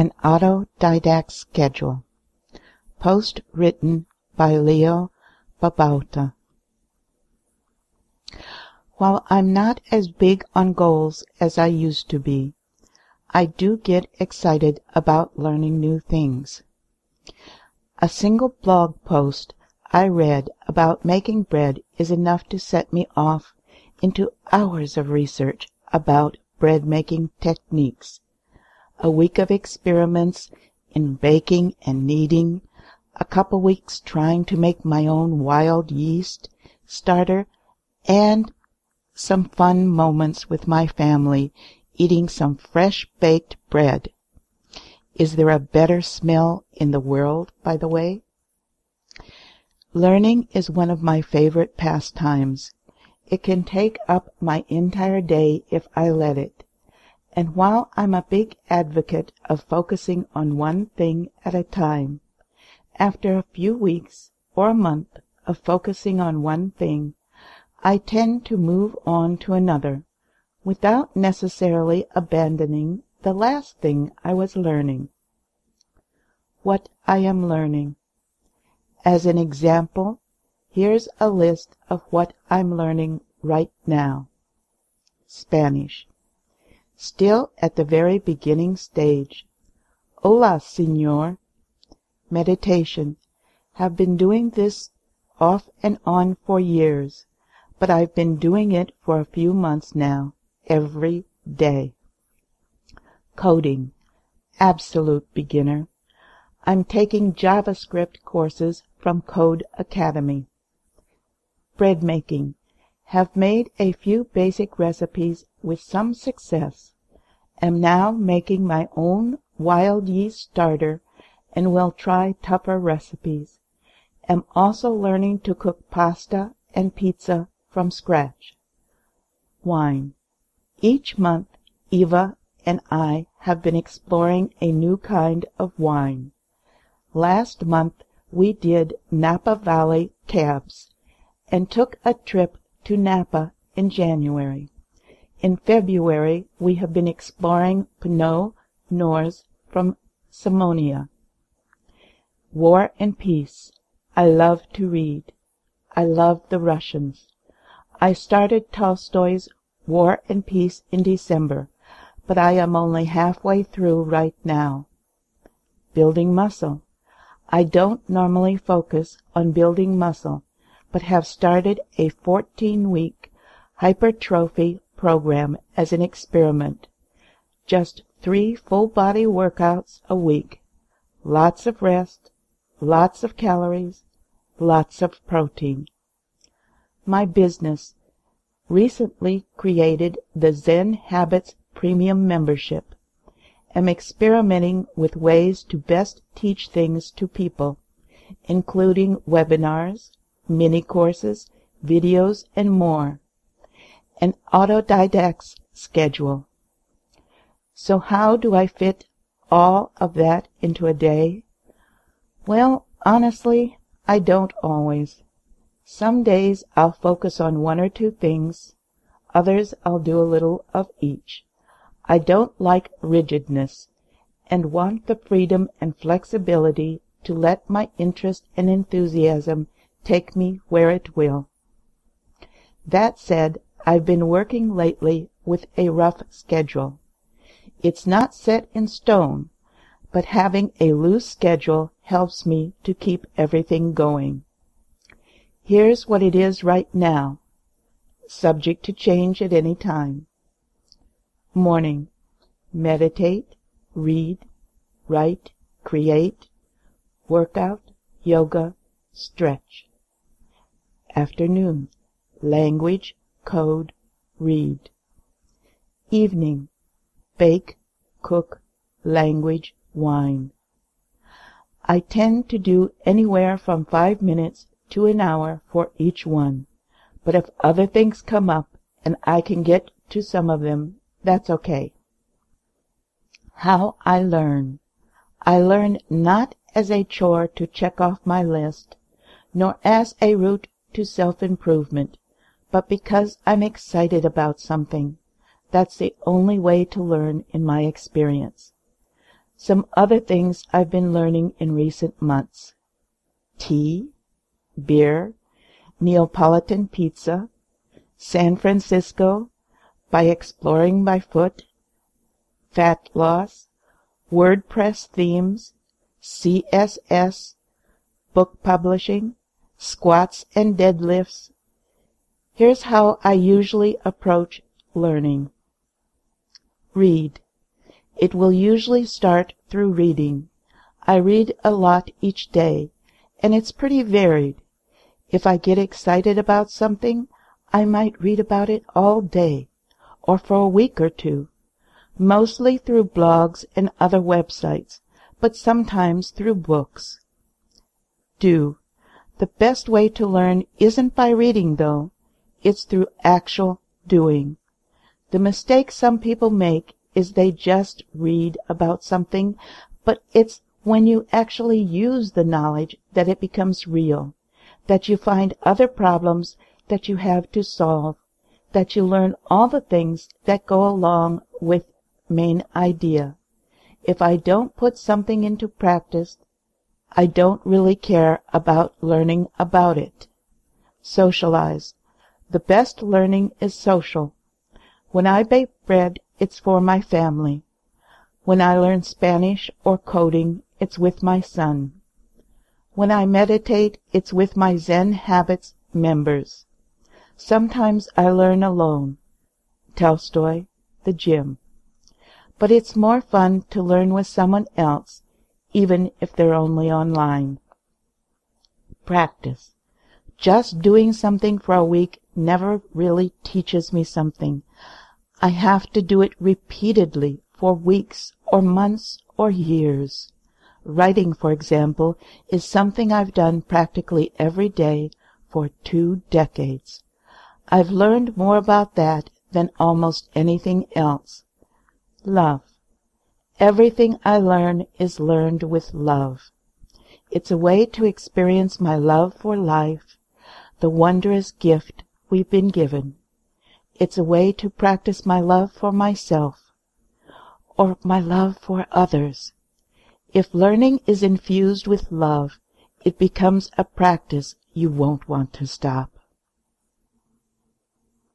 An Autodidact Schedule Post written by Leo Babauta While I'm not as big on goals as I used to be, I do get excited about learning new things. A single blog post I read about making bread is enough to set me off into hours of research about bread making techniques. A week of experiments in baking and kneading, a couple weeks trying to make my own wild yeast starter, and some fun moments with my family eating some fresh baked bread. Is there a better smell in the world, by the way? Learning is one of my favorite pastimes. It can take up my entire day if I let it. And while I'm a big advocate of focusing on one thing at a time, after a few weeks or a month of focusing on one thing, I tend to move on to another, without necessarily abandoning the last thing I was learning. What I am learning. As an example, here's a list of what I'm learning right now. Spanish. Still at the very beginning stage. Hola, Señor. Meditation. Have been doing this off and on for years, but I've been doing it for a few months now, every day. Coding. Absolute beginner. I'm taking JavaScript courses from Code Academy. Bread making. Have made a few basic recipes with some success. Am now making my own wild yeast starter and will try tougher recipes. Am also learning to cook pasta and pizza from scratch. Wine. Each month Eva and I have been exploring a new kind of wine. Last month we did Napa Valley cabs and took a trip to Napa in January. In February we have been exploring Pinot Noirs from Sonoma. War and Peace. I love to read. I love the Russians. I started Tolstoy's War and Peace in December, but I am only halfway through right now. Building muscle. I don't normally focus on building muscle, but have started a 14-week hypertrophy program as an experiment. Just three full-body workouts a week. Lots of rest, lots of calories, lots of protein. My business. Recently created the Zen Habits Premium membership am experimenting with ways to best teach things to people, including webinars, mini courses, videos, and more. An autodidact's schedule. So how do I fit all of that into a day? Well, honestly, I don't always. Some days I'll focus on one or two things, others I'll do a little of each. I don't like rigidness, and want the freedom and flexibility to let my interest and enthusiasm take me where it will. That said, I've been working lately with a rough schedule. It's not set in stone, but having a loose schedule helps me to keep everything going. Here's what it is right now, subject to change at any time. Morning. Meditate, read, write, create, workout, yoga, stretch. Afternoon. Language, code, read. Evening. Bake, cook, language, wine. I tend to do anywhere from five minutes to an hour for each one, but if other things come up and I can get to some of them that's okay. How I learn. I learn not as a chore to check off my list, nor as a route to self-improvement, but because I'm excited about something. That's the only way to learn in my experience. Some other things I've been learning in recent months. Tea, beer, Neapolitan pizza, San Francisco, by exploring by foot, fat loss, WordPress themes, CSS, book publishing, squats and deadlifts. Here's how I usually approach learning. Read. It will usually start through reading. I read a lot each day, and it's pretty varied. If I get excited about something, I might read about it all day, or for a week or two, mostly through blogs and other websites, but sometimes through books. Do. The best way to learn isn't by reading, though. It's through actual doing. The mistake some people make is they just read about something, but it's when you actually use the knowledge that it becomes real, that you find other problems that you have to solve, that you learn all the things that go along with main idea. If I don't put something into practice, I don't really care about learning about it. Socialize. The best learning is social. When I bake bread, it's for my family. When I learn Spanish or coding, it's with my son. When I meditate, it's with my Zen Habits members. Sometimes I learn alone. Tolstoy, the gym. But it's more fun to learn with someone else, even if they're only online. Practice. Just doing something for a week never really teaches me something. I have to do it repeatedly for weeks or months or years. Writing, for example, is something I've done practically every day for two decades. I've learned more about that than almost anything else. Love. Everything I learn is learned with love. It's a way to experience my love for life, the wondrous gift we've been given. It's a way to practice my love for myself, or my love for others. If learning is infused with love, it becomes a practice you won't want to stop.